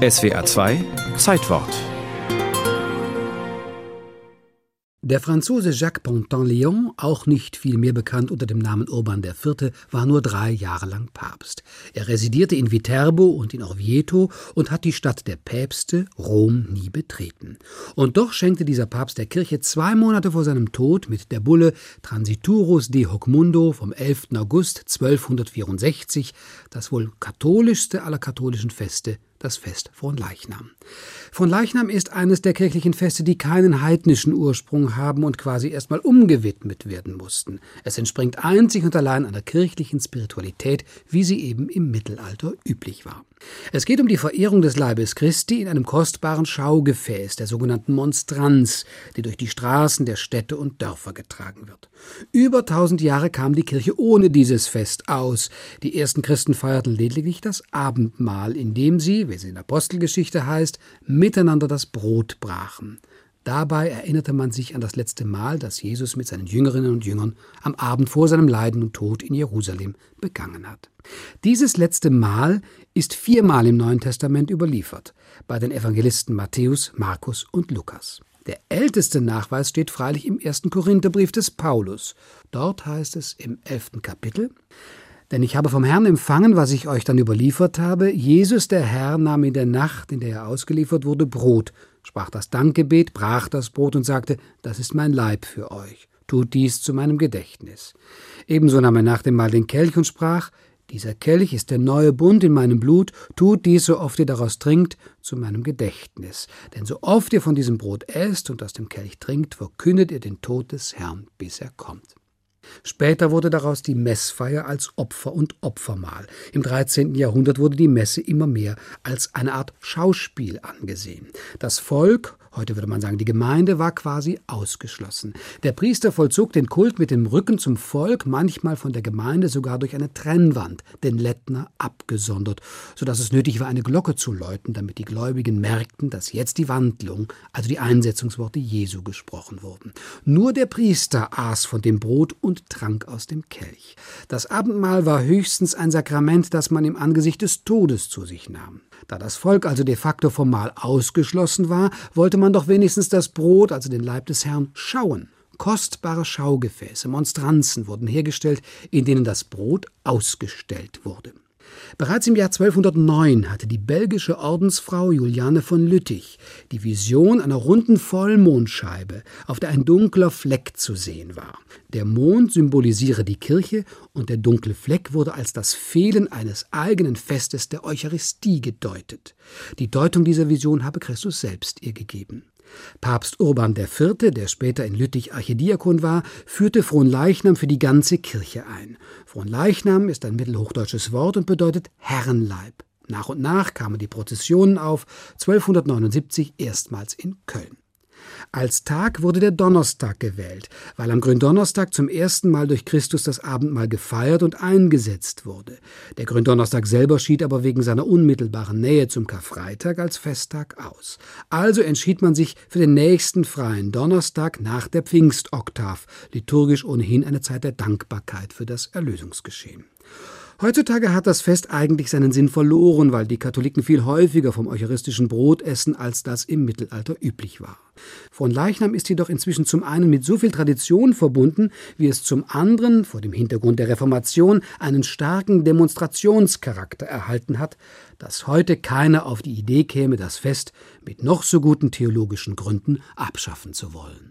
SWA 2 Zeitwort Der Franzose Jacques Pontin-Léon, auch nicht viel mehr bekannt unter dem Namen Urban IV., war nur drei Jahre lang Papst. Er residierte in Viterbo und in Orvieto und hat die Stadt der Päpste, Rom, nie betreten. Und doch schenkte dieser Papst der Kirche zwei Monate vor seinem Tod mit der Bulle Transiturus de Hoc Mundo vom 11. August 1264 das wohl katholischste aller katholischen Feste, das Fest von Leichnam. Von Leichnam ist eines der kirchlichen Feste, die keinen heidnischen Ursprung haben und quasi erstmal umgewidmet werden mussten. Es entspringt einzig und allein einer kirchlichen Spiritualität, wie sie eben im Mittelalter üblich war. Es geht um die Verehrung des Leibes Christi in einem kostbaren Schaugefäß, der sogenannten Monstranz, die durch die Straßen der Städte und Dörfer getragen wird. Über tausend Jahre kam die Kirche ohne dieses Fest aus. Die ersten Christen feierten lediglich das Abendmahl, indem sie, wie es in der Apostelgeschichte heißt, miteinander das Brot brachen. Dabei erinnerte man sich an das letzte Mal, das Jesus mit seinen Jüngerinnen und Jüngern am Abend vor seinem Leiden und Tod in Jerusalem begangen hat. Dieses letzte Mal ist viermal im Neuen Testament überliefert, bei den Evangelisten Matthäus, Markus und Lukas. Der älteste Nachweis steht freilich im ersten Korintherbrief des Paulus. Dort heißt es im elften Kapitel denn ich habe vom Herrn empfangen, was ich euch dann überliefert habe. Jesus, der Herr, nahm in der Nacht, in der er ausgeliefert wurde, Brot, sprach das Dankgebet, brach das Brot und sagte, das ist mein Leib für euch. Tut dies zu meinem Gedächtnis. Ebenso nahm er nach dem Mahl den Kelch und sprach, dieser Kelch ist der neue Bund in meinem Blut, tut dies, so oft ihr daraus trinkt, zu meinem Gedächtnis. Denn so oft ihr von diesem Brot esst und aus dem Kelch trinkt, verkündet ihr den Tod des Herrn, bis er kommt. Später wurde daraus die Messfeier als Opfer und Opfermahl. Im 13. Jahrhundert wurde die Messe immer mehr als eine Art Schauspiel angesehen. Das Volk heute würde man sagen, die Gemeinde war quasi ausgeschlossen. Der Priester vollzog den Kult mit dem Rücken zum Volk, manchmal von der Gemeinde sogar durch eine Trennwand, den Lettner abgesondert, so dass es nötig war, eine Glocke zu läuten, damit die Gläubigen merkten, dass jetzt die Wandlung, also die Einsetzungsworte Jesu gesprochen wurden. Nur der Priester aß von dem Brot und trank aus dem Kelch. Das Abendmahl war höchstens ein Sakrament, das man im Angesicht des Todes zu sich nahm. Da das Volk also de facto vom Mahl ausgeschlossen war, wollte man doch wenigstens das Brot, also den Leib des Herrn, schauen. Kostbare Schaugefäße, Monstranzen wurden hergestellt, in denen das Brot ausgestellt wurde. Bereits im Jahr 1209 hatte die belgische Ordensfrau Juliane von Lüttich die Vision einer runden Vollmondscheibe, auf der ein dunkler Fleck zu sehen war. Der Mond symbolisiere die Kirche und der dunkle Fleck wurde als das Fehlen eines eigenen Festes der Eucharistie gedeutet. Die Deutung dieser Vision habe Christus selbst ihr gegeben. Papst Urban IV., der später in Lüttich Archidiakon war, führte Fronleichnam für die ganze Kirche ein. Fronleichnam ist ein mittelhochdeutsches Wort und bedeutet Herrenleib. Nach und nach kamen die Prozessionen auf, 1279 erstmals in Köln. Als Tag wurde der Donnerstag gewählt, weil am Gründonnerstag zum ersten Mal durch Christus das Abendmahl gefeiert und eingesetzt wurde. Der Gründonnerstag selber schied aber wegen seiner unmittelbaren Nähe zum Karfreitag als Festtag aus. Also entschied man sich für den nächsten freien Donnerstag nach der Pfingstoktav, liturgisch ohnehin eine Zeit der Dankbarkeit für das Erlösungsgeschehen. Heutzutage hat das Fest eigentlich seinen Sinn verloren, weil die Katholiken viel häufiger vom eucharistischen Brot essen, als das im Mittelalter üblich war. Von Leichnam ist jedoch inzwischen zum einen mit so viel Tradition verbunden, wie es zum anderen, vor dem Hintergrund der Reformation, einen starken Demonstrationscharakter erhalten hat, dass heute keiner auf die Idee käme, das Fest mit noch so guten theologischen Gründen abschaffen zu wollen.